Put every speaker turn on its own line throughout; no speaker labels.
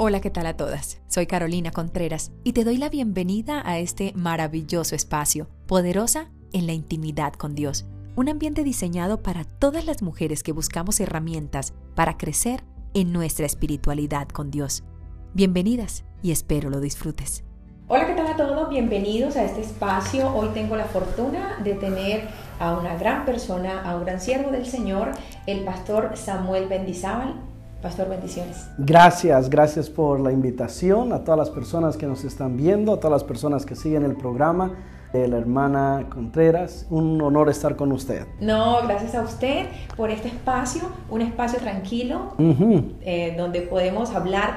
Hola, ¿qué tal a todas? Soy Carolina Contreras y te doy la bienvenida a este maravilloso espacio, poderosa en la intimidad con Dios. Un ambiente diseñado para todas las mujeres que buscamos herramientas para crecer en nuestra espiritualidad con Dios. Bienvenidas y espero lo disfrutes.
Hola, ¿qué tal a todos? Bienvenidos a este espacio. Hoy tengo la fortuna de tener a una gran persona, a un gran siervo del Señor, el pastor Samuel Bendizábal. Pastor, bendiciones.
Gracias, gracias por la invitación a todas las personas que nos están viendo, a todas las personas que siguen el programa de la hermana Contreras. Un honor estar con usted.
No, gracias a usted por este espacio, un espacio tranquilo eh, donde podemos hablar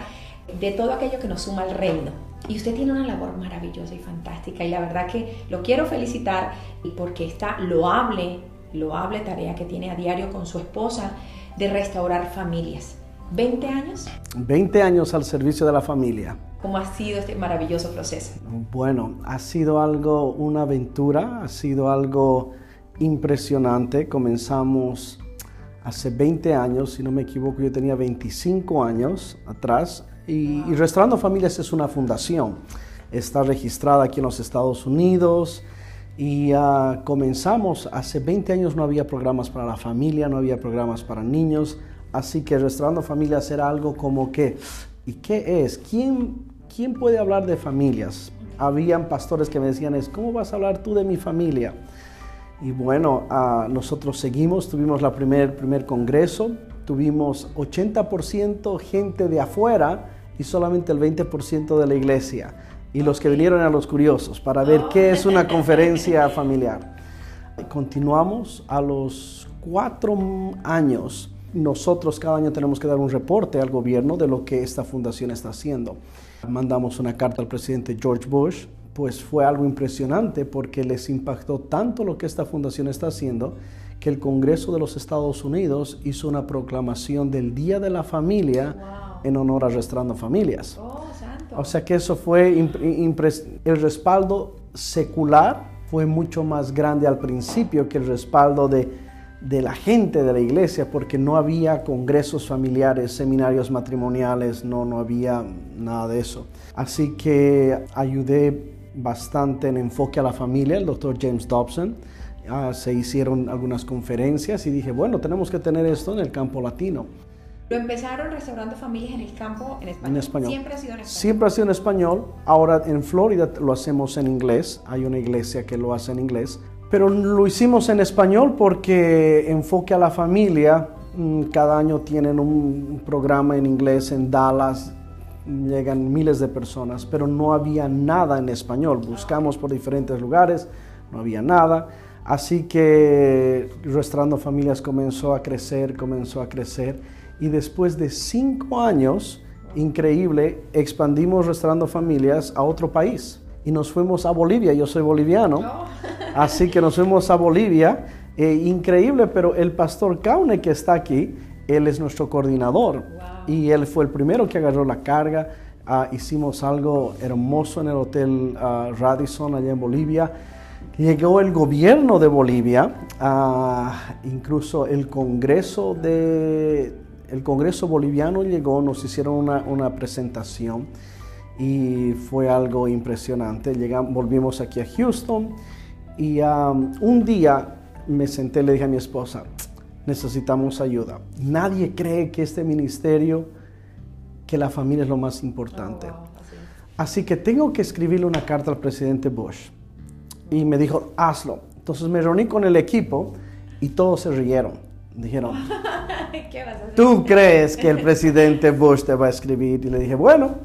de todo aquello que nos suma al reino. Y usted tiene una labor maravillosa y fantástica y la verdad que lo quiero felicitar porque esta loable, loable tarea que tiene a diario con su esposa de restaurar familias. ¿20 años?
20 años al servicio de la familia.
¿Cómo ha sido este maravilloso proceso?
Bueno, ha sido algo, una aventura, ha sido algo impresionante. Comenzamos hace 20 años, si no me equivoco, yo tenía 25 años atrás. Y, Restaurando Familias es una fundación. Está registrada aquí en los Estados Unidos. Y uh, comenzamos, hace 20 años no había programas para la familia, no había programas para niños. Así que Restaurando Familias era algo como que, ¿y qué es? ¿Quién, quién puede hablar de familias? Habían pastores que me decían, ¿cómo vas a hablar tú de mi familia? Y bueno, uh, nosotros seguimos, tuvimos la primer, primer congreso, tuvimos 80% gente de afuera y solamente el 20% de la iglesia. Y los que vinieron a los curiosos para ver qué es una conferencia familiar. Continuamos a los cuatro años nosotros cada año tenemos que dar un reporte al gobierno de lo que esta fundación está haciendo. Mandamos una carta al presidente George Bush, pues fue algo impresionante porque les impactó tanto lo que esta fundación está haciendo que el Congreso de los Estados Unidos hizo una proclamación del Día de la Familia en honor a Restaurando Familias.
Oh,
o sea que eso fue el respaldo secular fue mucho más grande al principio que el respaldo de de la gente de la iglesia porque no había congresos familiares, seminarios matrimoniales, no, no había nada de eso. Así que ayudé bastante en enfoque a la familia, el doctor James Dobson. Ah, se hicieron algunas conferencias y dije, bueno, tenemos que tener esto en el campo latino.
Lo empezaron restaurando familias en el campo en español.
En español.
Siempre ha sido en español.
Siempre ha sido en español. Ahora en Florida lo hacemos en inglés. Hay una iglesia que lo hace en inglés pero lo hicimos en español porque enfoque a la familia. Mm, cada año tienen un programa en inglés en Dallas, llegan miles de personas, pero no había nada en español. Buscamos por diferentes lugares, no había nada. Así que Restaurando Familias comenzó a crecer, comenzó a crecer. Y después de cinco años, increíble, expandimos Restaurando Familias a otro país. Y nos fuimos a Bolivia, yo soy boliviano. Oh. Así que nos fuimos a Bolivia. Eh, increíble, pero el pastor Kaune que está aquí, él es nuestro coordinador. Y él fue el primero que agarró la carga. Ah, hicimos algo hermoso en el Hotel ah, Radisson allá en Bolivia. Llegó el gobierno de Bolivia, ah, incluso el Congreso de el Congreso boliviano llegó, nos hicieron una, una presentación y fue algo impresionante. Llegamos, volvimos aquí a Houston y um, un día me senté y le dije a mi esposa, necesitamos ayuda. Nadie cree que este ministerio, que la familia es lo más importante. Oh, así. que tengo que escribirle una carta al presidente Bush. Y me dijo, hazlo. Entonces me reuní con el equipo y todos se rieron. Dijeron, ¿tú crees que el presidente Bush te va a escribir? Y le dije, bueno,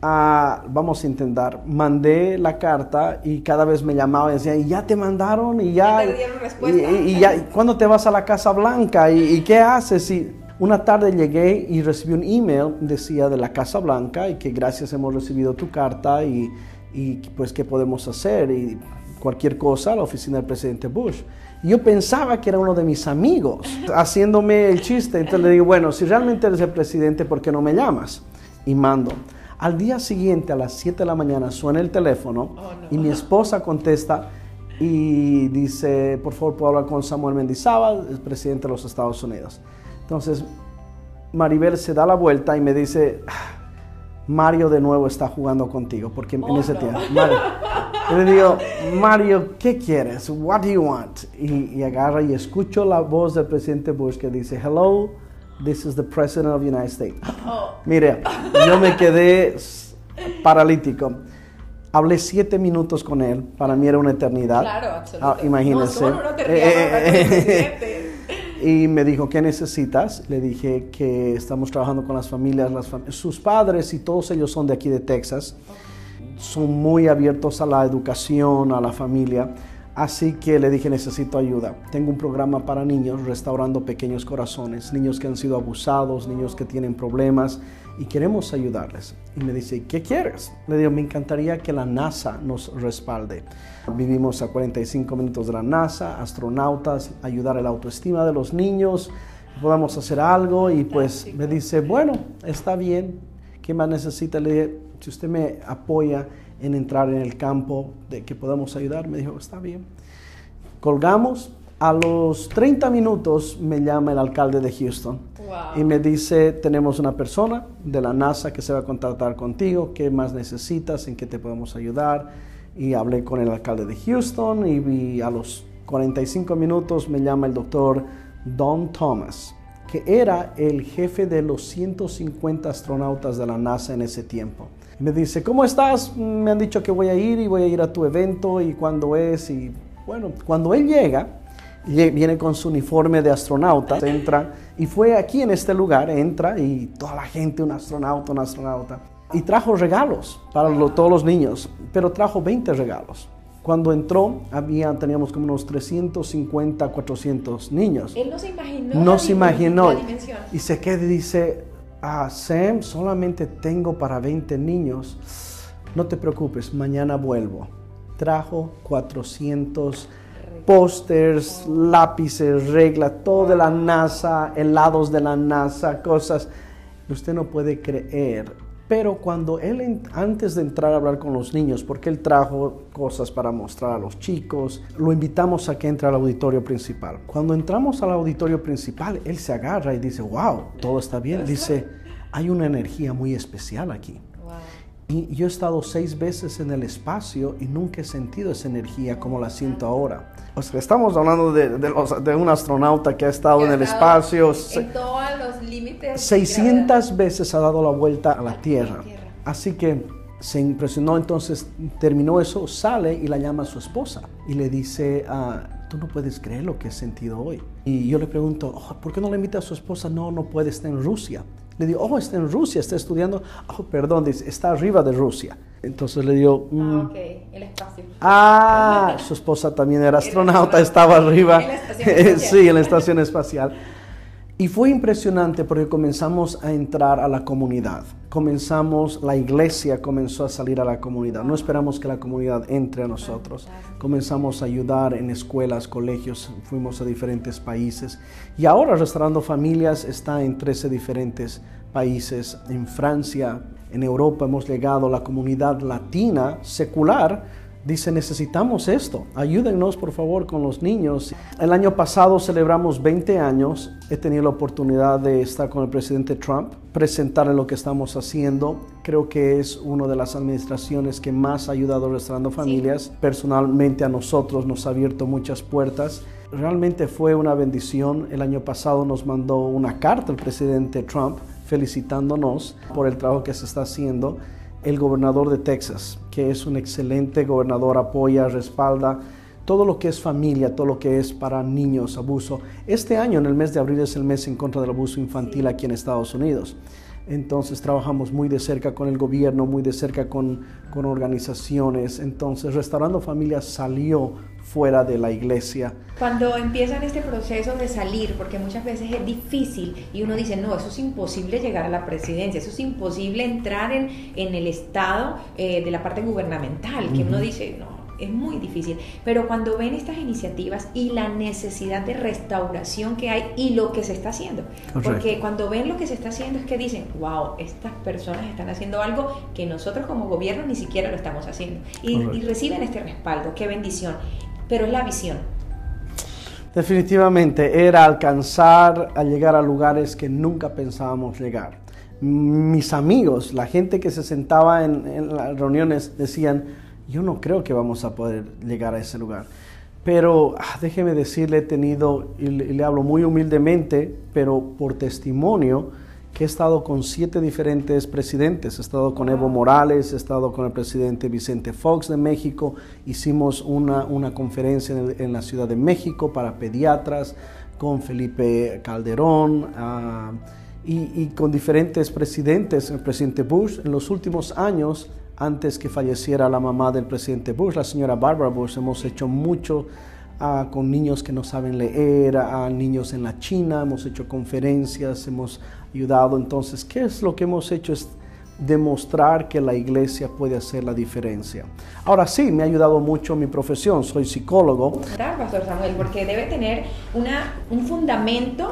vamos a intentar. Mandé la carta y cada vez me llamaba y decía, y ya te mandaron y ya... Y, ya, ¿cuándo te vas a la Casa Blanca? ¿Y, qué haces? Y una tarde llegué y recibí un email, decía de la Casa Blanca y que gracias hemos recibido tu carta y, y pues qué podemos hacer y cualquier cosa a la oficina del presidente Bush. Yo pensaba que era uno de mis amigos haciéndome el chiste. Entonces le digo, bueno, si realmente eres el presidente, ¿por qué no me llamas? Y mando. Al día siguiente, a las 7 de la mañana, suena el teléfono oh, y mi esposa contesta y dice, por favor, puedo hablar con Samuel Mendizábal, el presidente de los Estados Unidos. Entonces, Maribel se da la vuelta y me dice, Mario de nuevo está jugando contigo, porque en
Oh,
ese
no.
tiempo, Mario, yo le digo, Mario, ¿qué quieres? What do you want? Y, y agarra y escucho la voz del presidente Bush que dice, hello, this is the president of the United States.
Oh,
Mire, yo me quedé paralítico. Hablé siete minutos con él, para mí era una eternidad.
claro,
Ah,
absolutamente.
imagínense.
No,
Eh, eh,
presidente.
Y me dijo, ¿qué necesitas? Le dije que estamos trabajando con las familias, las fam- sus padres y todos ellos son de aquí de Texas. Son muy abiertos a la educación, a la familia. Así que le dije, necesito ayuda. Tengo un programa para niños, restaurando pequeños corazones, niños que han sido abusados, niños que tienen problemas y queremos ayudarles. Y me dice, ¿qué quieres? Le digo, me encantaría que la NASA nos respalde. Vivimos a 45 minutos de la NASA, astronautas, ayudar a la autoestima de los niños, podamos hacer algo y pues me dice, bueno, está bien, ¿qué más necesita? Le dije, si usted me apoya en entrar en el campo de que podamos ayudar, me dijo, está bien. Colgamos, a los 30 minutos me llama el alcalde de Houston
Wow.
y me dice, tenemos una persona de la NASA que se va a contactar contigo, ¿qué más necesitas? ¿En qué te podemos ayudar? Y hablé con el alcalde de Houston y, vi- a los 45 minutos me llama el doctor Don Thomas, que era el jefe de los 150 astronautas de la NASA en ese tiempo. Me dice, ¿cómo estás? Me han dicho que voy a ir y voy a ir a tu evento y cuándo es. Y bueno, cuando él llega, lle- viene con su uniforme de astronauta, entra y fue aquí en este lugar, entra y toda la gente, un astronauta, un astronauta. Y trajo regalos para lo- todos los niños, pero trajo 20 regalos. Cuando entró, había, teníamos como unos 350, 400 niños.
Él no se imaginó.
No
la
se imaginó.
La dimensión.
Y se queda y dice, ah, Sam, solamente tengo para 20 niños. No te preocupes, mañana vuelvo. Trajo 400 pósters, lápices, reglas, todo de la NASA, helados de la NASA, cosas. Usted no puede creer. Pero cuando él, antes de entrar a hablar con los niños, porque él trajo cosas para mostrar a los chicos, lo invitamos a que entre al auditorio principal. Cuando entramos al auditorio principal, él se agarra y dice, wow, todo está bien. Dice, hay una energía muy especial aquí.
Wow.
Y yo he estado seis veces en el espacio y nunca he sentido esa energía como la siento ahora. O sea, estamos hablando de, de los- de un astronauta que ha estado en el espacio.
En.
600 veces ha dado la vuelta a la Tierra. Así que se impresionó, entonces terminó eso, sale y la llama a su esposa y le dice, ah, tú no puedes creer lo que he sentido hoy. Y yo le pregunto, "Oh, ¿por qué no le invita a su esposa? No, no puede, está en Rusia. Le digo, oh, está en Rusia, está estudiando. Oh, perdón, dice, está arriba de Rusia. Entonces le digo, "Mm,
Ah, ok. El espacio.
Ah, su esposa también era astronauta, estaba arriba.
En la estación espacial.
sí, en la estación espacial. Y fue impresionante porque comenzamos a entrar a la comunidad. Comenzamos, la iglesia comenzó a salir a la comunidad. No esperamos que la comunidad entre a nosotros. Comenzamos a ayudar en escuelas, colegios, fuimos a diferentes países. Y ahora Restaurando Familias está en 13 diferentes países. En Francia, en Europa hemos llegado la comunidad latina secular Dice, necesitamos esto, ayúdennos por favor con los niños. El año pasado celebramos 20 años, he tenido la oportunidad de estar con el presidente Trump, presentarle lo que estamos haciendo. Creo que es una de las administraciones que más ha ayudado a Restaurando Familias. Personalmente a nosotros nos ha abierto muchas puertas. Realmente fue una bendición. El año pasado nos mandó una carta el presidente Trump felicitándonos por el trabajo que se está haciendo el gobernador de Texas, que es un excelente gobernador, apoya, respalda todo lo que es familia, todo lo que es para niños, abuso. Este año, en el mes de abril, es el mes en contra del abuso infantil aquí en Estados Unidos. Entonces trabajamos muy de cerca con el gobierno, muy de cerca con, con organizaciones. Entonces Restaurando Familias salió fuera de la iglesia.
Cuando empiezan este proceso de salir, porque muchas veces es difícil y uno dice, no, eso es imposible llegar a la presidencia, eso es imposible entrar en, en el estado eh, de la parte gubernamental, que uno dice, no, es muy difícil. Pero cuando ven estas iniciativas y la necesidad de restauración que hay y lo que se está haciendo,
Correcto.
porque cuando ven lo que se está haciendo es que dicen, wow, estas personas están haciendo algo que nosotros como gobierno ni siquiera lo estamos haciendo. Y, reciben este respaldo, qué bendición. Pero es la visión.
Definitivamente era alcanzar a llegar a lugares que nunca pensábamos llegar. mis amigos, la gente que se sentaba en, las reuniones decían, yo no creo que vamos a poder llegar a ese lugar. Pero ah, déjeme decirle, he tenido, y le, hablo muy humildemente, pero por testimonio, que he estado con siete diferentes presidentes. He estado con Evo Morales, he estado con el presidente Vicente Fox de México, hicimos una, una conferencia en, la Ciudad de México para pediatras, con Felipe Calderón. Ah, y, con diferentes presidentes, el presidente Bush, en los últimos años, antes que falleciera la mamá del presidente Bush, la señora Barbara Bush, hemos hecho mucho ah, con niños que no saben leer, a niños en la China, hemos hecho conferencias, hemos ayudado. Entonces, ¿qué es lo que hemos hecho? Es demostrar que la iglesia puede hacer la diferencia. Ahora sí, me ha ayudado mucho mi profesión, soy psicólogo.
Pastor Samuel, porque debe tener una, un fundamento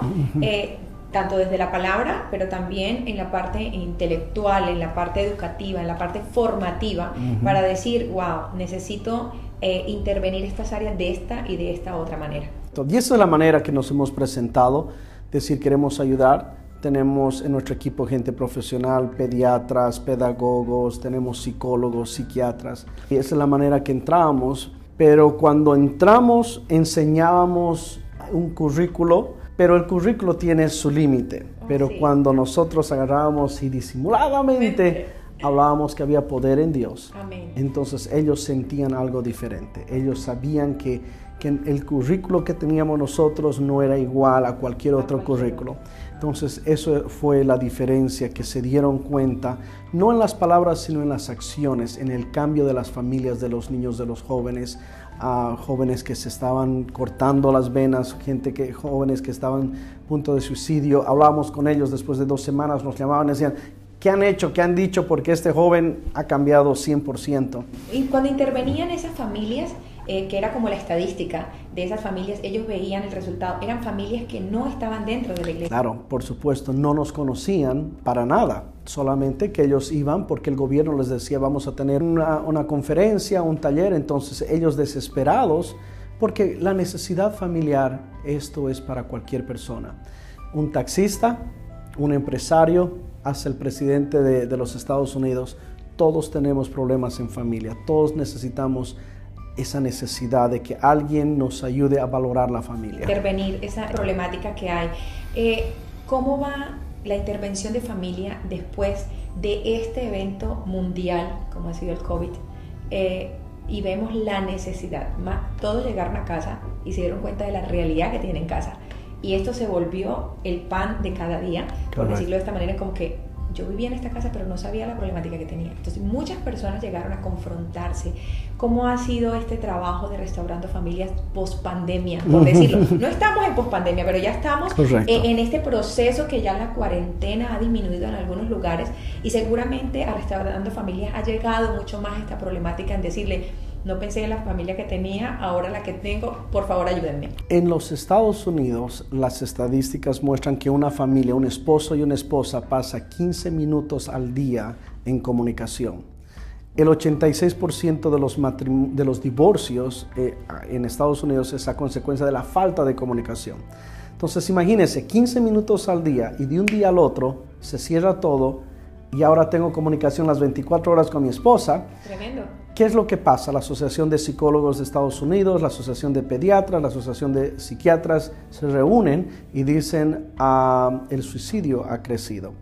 tanto desde la palabra, pero también en la parte intelectual, en la parte educativa, en la parte formativa, para decir, wow, necesito eh, intervenir estas áreas de esta y de esta otra manera.
Y esa es la manera que nos hemos presentado, decir, queremos ayudar. Tenemos en nuestro equipo gente profesional, pediatras, pedagogos, tenemos psicólogos, psiquiatras. Y esa es la manera que entramos. Pero cuando entramos, enseñábamos un currículo pero el currículo tiene su límite. Oh, pero cuando nosotros agarrábamos y disimuladamente hablábamos que había poder en Dios, entonces ellos sentían algo diferente. Ellos sabían que, que, el currículo que teníamos nosotros no era igual a cualquier otro currículo. Entonces eso fue la diferencia que se dieron cuenta, no en las palabras, sino en las acciones, en el cambio de las familias, de los niños, de los jóvenes, a jóvenes que se estaban cortando las venas, gente que, jóvenes que estaban a punto de suicidio. Hablábamos con ellos después de dos semanas, nos llamaban y decían, ¿qué han hecho? ¿Qué han dicho? Porque este joven ha cambiado 100%.
Y cuando intervenían esas familias, eh, que era como la estadística de esas familias, ellos veían el resultado. Eran familias que no estaban dentro de la iglesia.
Claro, por supuesto, no nos conocían para nada, solamente que ellos iban porque el gobierno les decía vamos a tener una, una conferencia, un taller, entonces ellos desesperados, porque la necesidad familiar, esto es para cualquier persona. Un taxista, un empresario, hasta el presidente de, de los Estados Unidos, todos tenemos problemas en familia, todos necesitamos esa necesidad de que alguien nos ayude a valorar la familia.
Intervenir esa problemática que hay. Eh, ¿Cómo va la intervención de familia después de este evento mundial, como ha sido el COVID? Eh, y vemos la necesidad. todos llegaron a casa y se dieron cuenta de la realidad que tienen en casa. Y esto se volvió el pan de cada día, por decirlo de esta manera, como que yo vivía en esta casa pero no sabía la problemática que tenía. Entonces muchas personas llegaron a confrontarse. ¿Cómo ha sido este trabajo de restaurando familias post pandemia, por decirlo? No estamos en post pandemia, pero ya estamos en este proceso que ya la cuarentena ha disminuido en algunos lugares y seguramente a restaurando familias ha llegado mucho más esta problemática en decirle, no pensé en la familia que tenía, ahora la que tengo, por favor ayúdenme.
En los Estados Unidos las estadísticas muestran que una familia, un esposo y una esposa pasa 15 minutos al día en comunicación. El 86% de los, de los divorcios eh, en Estados Unidos es a consecuencia de la falta de comunicación. Entonces imagínense, 15 minutos al día y de un día al otro se cierra todo y ahora tengo comunicación las 24 horas con mi esposa.
Tremendo.
¿Qué es lo que pasa? La Asociación de Psicólogos de Estados Unidos, la Asociación de Pediatras, la Asociación de Psiquiatras se reúnen y dicen ah, el suicidio ha crecido.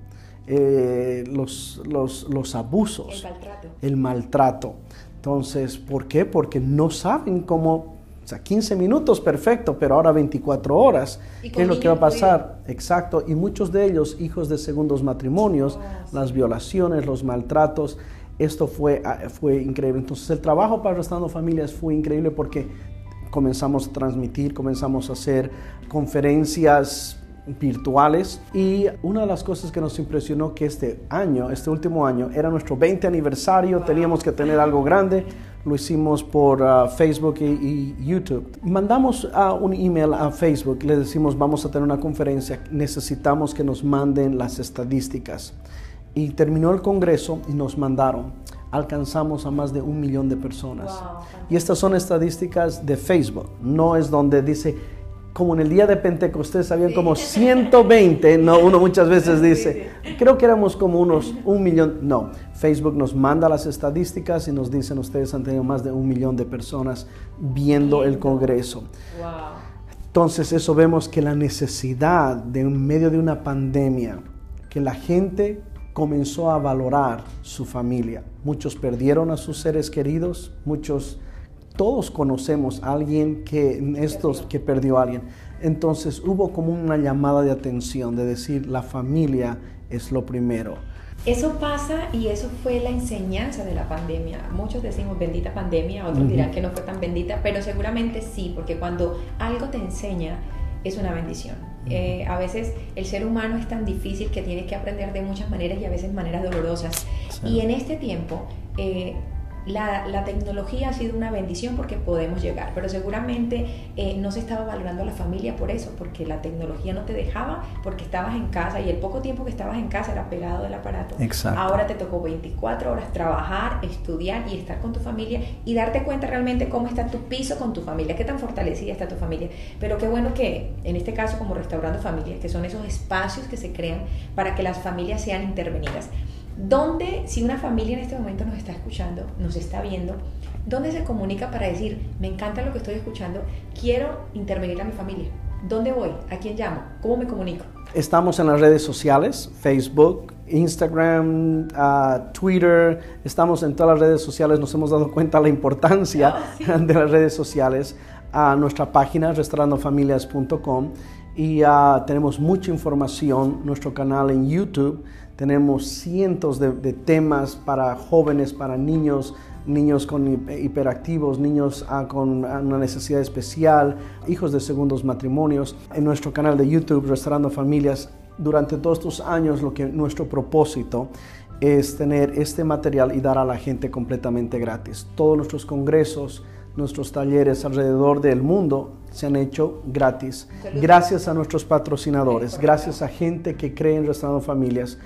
Eh, los, los, abusos,
el maltrato.
el maltrato. Entonces, ¿por qué? Porque no saben cómo, o sea, 15 minutos, perfecto, pero ahora 24 horas. ¿Qué es lo que va a pasar? Exacto. Y muchos de ellos, hijos de segundos matrimonios, oh, las violaciones, los maltratos esto fue, ah, fue increíble. Entonces el trabajo para Restaurando Familias fue increíble porque comenzamos a transmitir, comenzamos a hacer conferencias virtuales y una de las cosas que nos impresionó que este año, este último año, era nuestro 20 aniversario, teníamos que tener algo grande, lo hicimos por ah, Facebook y, YouTube. Mandamos uh, un email a Facebook, le decimos vamos a tener una conferencia, necesitamos que nos manden las estadísticas. Y terminó el Congreso y nos mandaron. Alcanzamos a más de un millón de personas. y estas son estadísticas de Facebook. No es donde dice como en el día de Pentecostés habían como 120, no, uno muchas veces dice, creo que éramos como unos un millón, no, Facebook nos manda las estadísticas y nos dicen ustedes han tenido más de un millón de personas viendo el Congreso. Entonces eso vemos que la necesidad de en medio de una pandemia, que la gente comenzó a valorar su familia. Muchos perdieron a sus seres queridos, muchos todos conocemos a alguien que estos que perdió a alguien. Entonces hubo como una llamada de atención de decir la familia es lo primero.
Eso pasa y eso fue la enseñanza de la pandemia. Muchos decimos bendita pandemia, otros dirán que no fue tan bendita, pero seguramente sí, porque cuando algo te enseña es una bendición. Eh, a veces el ser humano es tan difícil que tiene que aprender de muchas maneras y a veces maneras dolorosas. Y en este tiempo eh, la, tecnología ha sido una bendición porque podemos llegar, pero seguramente eh, no se estaba valorando a la familia por eso, porque la tecnología no te dejaba, porque estabas en casa y el poco tiempo que estabas en casa era pegado del aparato.
Exacto.
Ahora te tocó 24 horas trabajar, estudiar y estar con tu familia y darte cuenta realmente cómo está tu piso con tu familia, qué tan fortalecida está tu familia. Pero qué bueno que en este caso como Restaurando Familias, que son esos espacios que se crean para que las familias sean intervenidas. ¿Dónde, si una familia en este momento nos está escuchando, nos está viendo, dónde se comunica para decir, me encanta lo que estoy escuchando, quiero intervenir a mi familia? ¿Dónde voy? ¿A quién llamo? ¿Cómo me comunico?
Estamos en las redes sociales, Facebook, Instagram, uh, Twitter, estamos en todas las redes sociales, nos hemos dado cuenta de la importancia oh, de las redes sociales. A nuestra página restaurandofamilias.com y uh, tenemos mucha información, nuestro canal en YouTube tenemos cientos de, temas para jóvenes, para niños, niños con hiperactivos, niños ah, con una necesidad especial, hijos de segundos matrimonios. En nuestro canal de YouTube, Restaurando Familias, durante todos estos años lo que nuestro propósito es tener este material y dar a la gente completamente gratis. Todos nuestros congresos, nuestros talleres alrededor del mundo se han hecho gratis. Gracias a nuestros patrocinadores, gracias a gente que cree en Restaurando Familias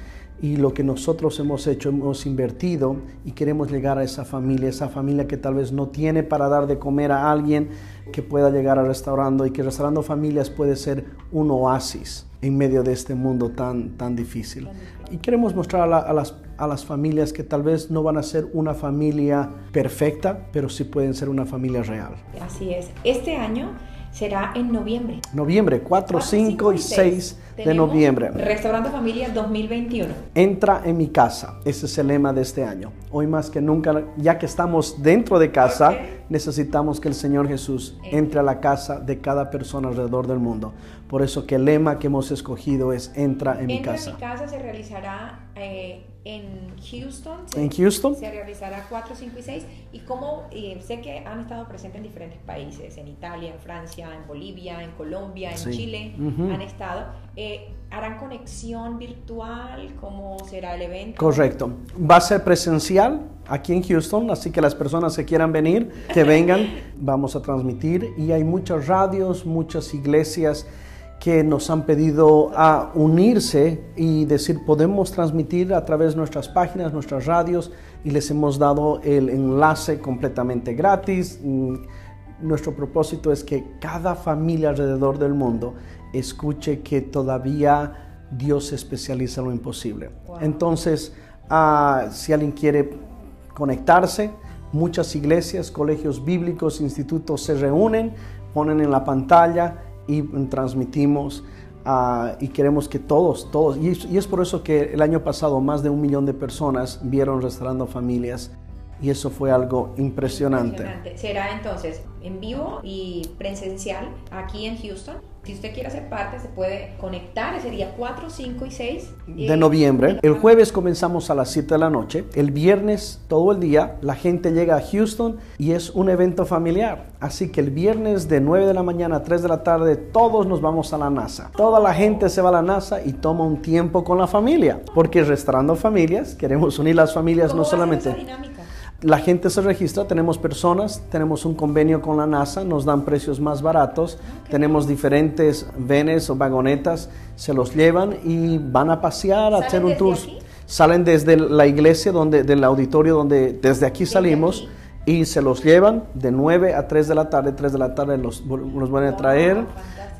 y lo que nosotros hemos hecho, hemos invertido y queremos llegar a esa familia, esa familia que tal vez no tiene para dar de comer a alguien que pueda llegar al restaurando y que restaurando familias puede ser un oasis en medio de este mundo tan, tan difícil. Y queremos mostrar a, las, a las familias que tal vez no van a ser una familia perfecta, pero sí pueden ser una familia real.
Así es. Este año será en noviembre.
Noviembre, 4, 5 y 6 de noviembre.
Restaurante Familia 2021.
Entra en mi casa, ese es el lema de este año. Hoy más que nunca, ya que estamos dentro de casa, necesitamos que el Señor Jesús entre a la casa de cada persona alrededor del mundo. Por eso que el lema que hemos escogido es entra en mi casa.
En mi casa se realizará eh, en Houston.
en Houston.
Se realizará 4, 5 y 6. Y como eh, sé que han estado presentes en diferentes países, en Italia, en Francia, en Bolivia, en Colombia, en Chile, han estado. Eh, ¿Harán conexión virtual? ¿Cómo será el evento?
Correcto. Va a ser presencial aquí en Houston, así que las personas que quieran venir, que vengan, vamos a transmitir. Y hay muchas radios, muchas iglesias que nos han pedido a unirse y decir, podemos transmitir a través de nuestras páginas, nuestras radios, y les hemos dado el enlace completamente gratis. Mm, nuestro propósito es que cada familia alrededor del mundo escuche que todavía Dios se especializa en lo imposible. Entonces, ah, si alguien quiere conectarse, muchas iglesias, colegios bíblicos, institutos se reúnen, ponen en la pantalla y transmitimos ah, y queremos que todos, todos, y, es por eso que el año pasado más de un millón de personas vieron Restaurando Familias y eso fue algo impresionante. impresionante.
Será entonces en vivo y presencial aquí en Houston si usted quiere hacer parte, se puede conectar. Ese día 4, 5 y 6
de noviembre. El jueves comenzamos a las 7 de la noche. El viernes, todo el día, la gente llega a Houston y es un evento familiar. Así que el viernes de 9 de la mañana a 3 de la tarde, todos nos vamos a la NASA. Toda la gente se va a la NASA y toma un tiempo con la familia. Porque restaurando familias, queremos unir las familias no solamente la gente se registra, tenemos personas, tenemos un convenio con la NASA, nos dan precios más baratos, tenemos diferentes venes o vagonetas, se los llevan y van a pasear, a hacer un tour. Salen desde la iglesia, donde, del auditorio donde desde aquí salimos y se los llevan de 9 a 3 de la tarde, 3 de la tarde los, los van a traer.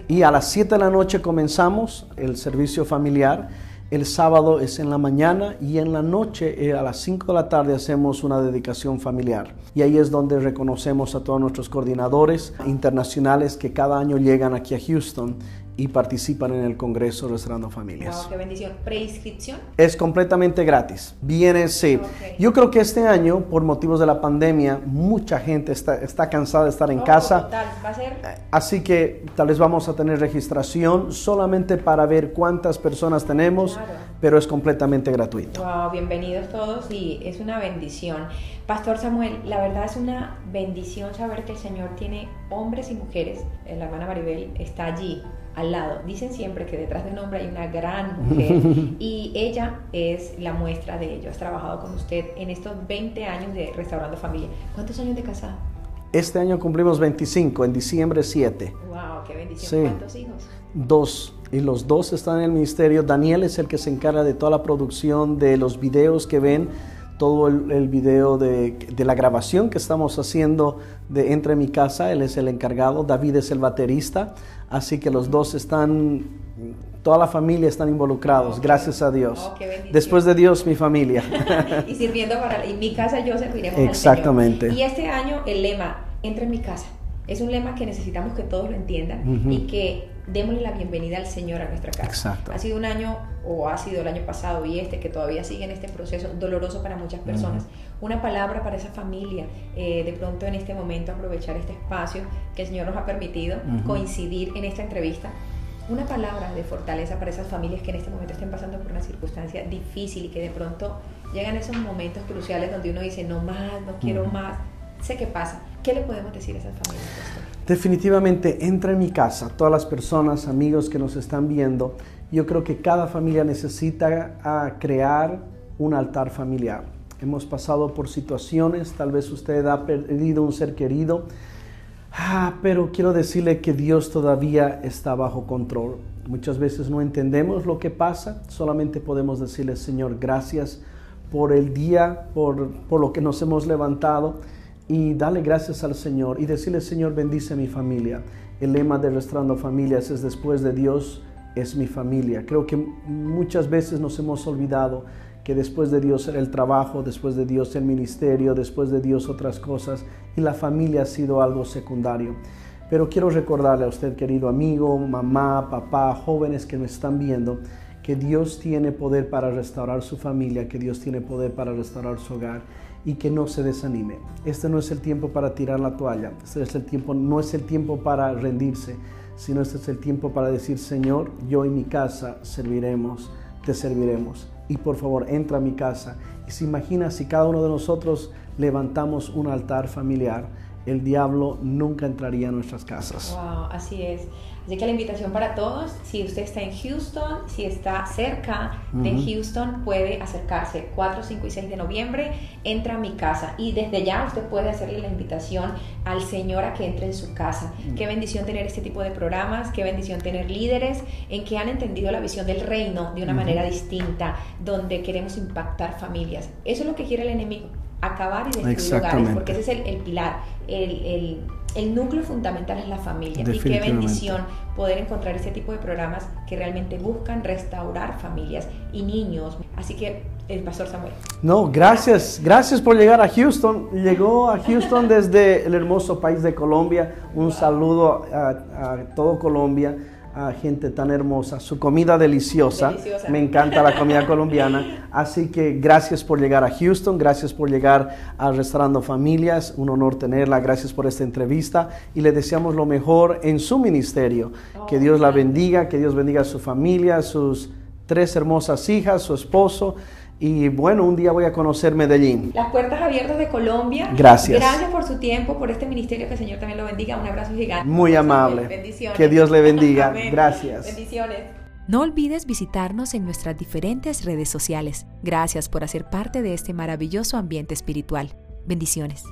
Y a las 7 de la noche comenzamos el servicio familiar. El sábado es en la mañana y en la noche eh, a las 5 de la tarde hacemos una dedicación familiar. Y ahí es donde reconocemos a todos nuestros coordinadores internacionales que cada año llegan aquí a Houston y participan en el Congreso Restaurando Familias.
Wow, qué bendición. ¿Preinscripción?
Es completamente gratis. Viene, sí. Yo creo que este año, por motivos de la pandemia, mucha gente está, está cansada de estar en
Oh,
casa.
Total, va a ser
Así que tal vez vamos a tener registración solamente para ver cuántas personas tenemos,
Claro.
pero es completamente gratuito.
Wow, bienvenidos todos y es una bendición. Pastor Samuel, la verdad es una bendición saber que el Señor tiene hombres y mujeres. La hermana Maribel está allí al lado. Dicen siempre que detrás de un hombre hay una gran mujer y ella es la muestra de ello. Has trabajado con usted en estos 20 años de Restaurando Familia. ¿Cuántos años de casado?
Este año cumplimos 25, en diciembre 7.
Wow, qué bendición.
Sí.
¿Cuántos hijos?
Dos. Y los dos están en el ministerio. Daniel es el que se encarga de toda la producción de los videos que ven, todo el, el video de, de la grabación que estamos haciendo de Entre mi casa. Él es el encargado. David es el baterista. Así que los dos están, toda la familia están involucrados,
Oh,
gracias a Dios.
oh.
Después de Dios, mi familia.
y sirviendo para en mi casa yo serviremos al
Exactamente.
Señor. Y este año el lema entra en mi casa es un lema que necesitamos que todos lo entiendan y que démosle la bienvenida al Señor a nuestra casa.
Exacto.
Ha sido un año o ha sido el año pasado y este que todavía sigue en este proceso doloroso para muchas personas. Una palabra para esa familia, eh, de pronto en este momento aprovechar este espacio que el Señor nos ha permitido coincidir en esta entrevista. Una palabra de fortaleza para esas familias que en este momento estén pasando por una circunstancia difícil y que de pronto llegan esos momentos cruciales donde uno dice no más, no quiero más, sé qué pasa. ¿Qué le podemos decir a esas familias?
Definitivamente entra en mi casa, todas las personas, amigos que nos están viendo, yo creo que cada familia necesita ah, crear un altar familiar. Hemos pasado por situaciones, tal vez usted ha perdido un ser querido, ah, pero quiero decirle que Dios todavía está bajo control. Muchas veces no entendemos lo que pasa, solamente podemos decirle, Señor, gracias por el día, por, por lo que nos hemos levantado y darle gracias al Señor y decirle, Señor, bendice mi familia. El lema de Restaurando Familias es después de Dios es mi familia. Creo que muchas veces nos hemos olvidado que después de Dios era el trabajo, después de Dios el ministerio, después de Dios otras cosas y la familia ha sido algo secundario. Pero quiero recordarle a usted, querido amigo, mamá, papá, jóvenes que me están viendo, que Dios tiene poder para restaurar su familia, que Dios tiene poder para restaurar su hogar y que no se desanime. Este no es el tiempo para tirar la toalla, este es el tiempo, no es el tiempo para rendirse, sino este es el tiempo para decir, Señor, yo y mi casa serviremos, te serviremos. Y por favor, entra a mi casa. Y se imagina si cada uno de nosotros levantamos un altar familiar, el diablo nunca entraría a nuestras casas.
Wow, así es. Así que la invitación para todos, si usted está en Houston, si está cerca de. Houston, puede acercarse 4, 5 y 6 de noviembre, entra a mi casa y desde ya usted puede hacerle la invitación al Señor a que entre en su casa. Qué bendición tener este tipo de programas, qué bendición tener líderes en que han entendido la visión del reino de una manera distinta, donde queremos impactar familias. Eso es lo que quiere el enemigo, acabar y destruir hogares, porque ese es el, el pilar, el, el- el núcleo fundamental es la familia. Y qué bendición poder encontrar este tipo de programas que realmente buscan restaurar familias y niños. Así que, el pastor Samuel.
No, gracias, gracias por llegar a Houston. Llegó a Houston desde el hermoso país de Colombia. Un saludo a, a todo Colombia, a gente tan hermosa. Su comida deliciosa.
Deliciosa.
Me encanta la comida colombiana. Así que gracias por llegar a Houston, gracias por llegar a Restaurando Familias. Un honor tenerla. Gracias por esta entrevista y le deseamos lo mejor en su ministerio. Que Dios la bendiga, que Dios bendiga a su familia, sus tres hermosas hijas, su esposo. Y bueno, un día voy a conocer Medellín.
Las puertas abiertas de Colombia.
Gracias.
Gracias por su tiempo, por este ministerio. Que el Señor también lo bendiga. Un abrazo gigante.
Muy amable.
Bendiciones.
Que Dios le bendiga.
Amén.
Gracias.
Bendiciones.
No olvides visitarnos en nuestras diferentes redes sociales. Gracias por hacer parte de este maravilloso ambiente espiritual. Bendiciones.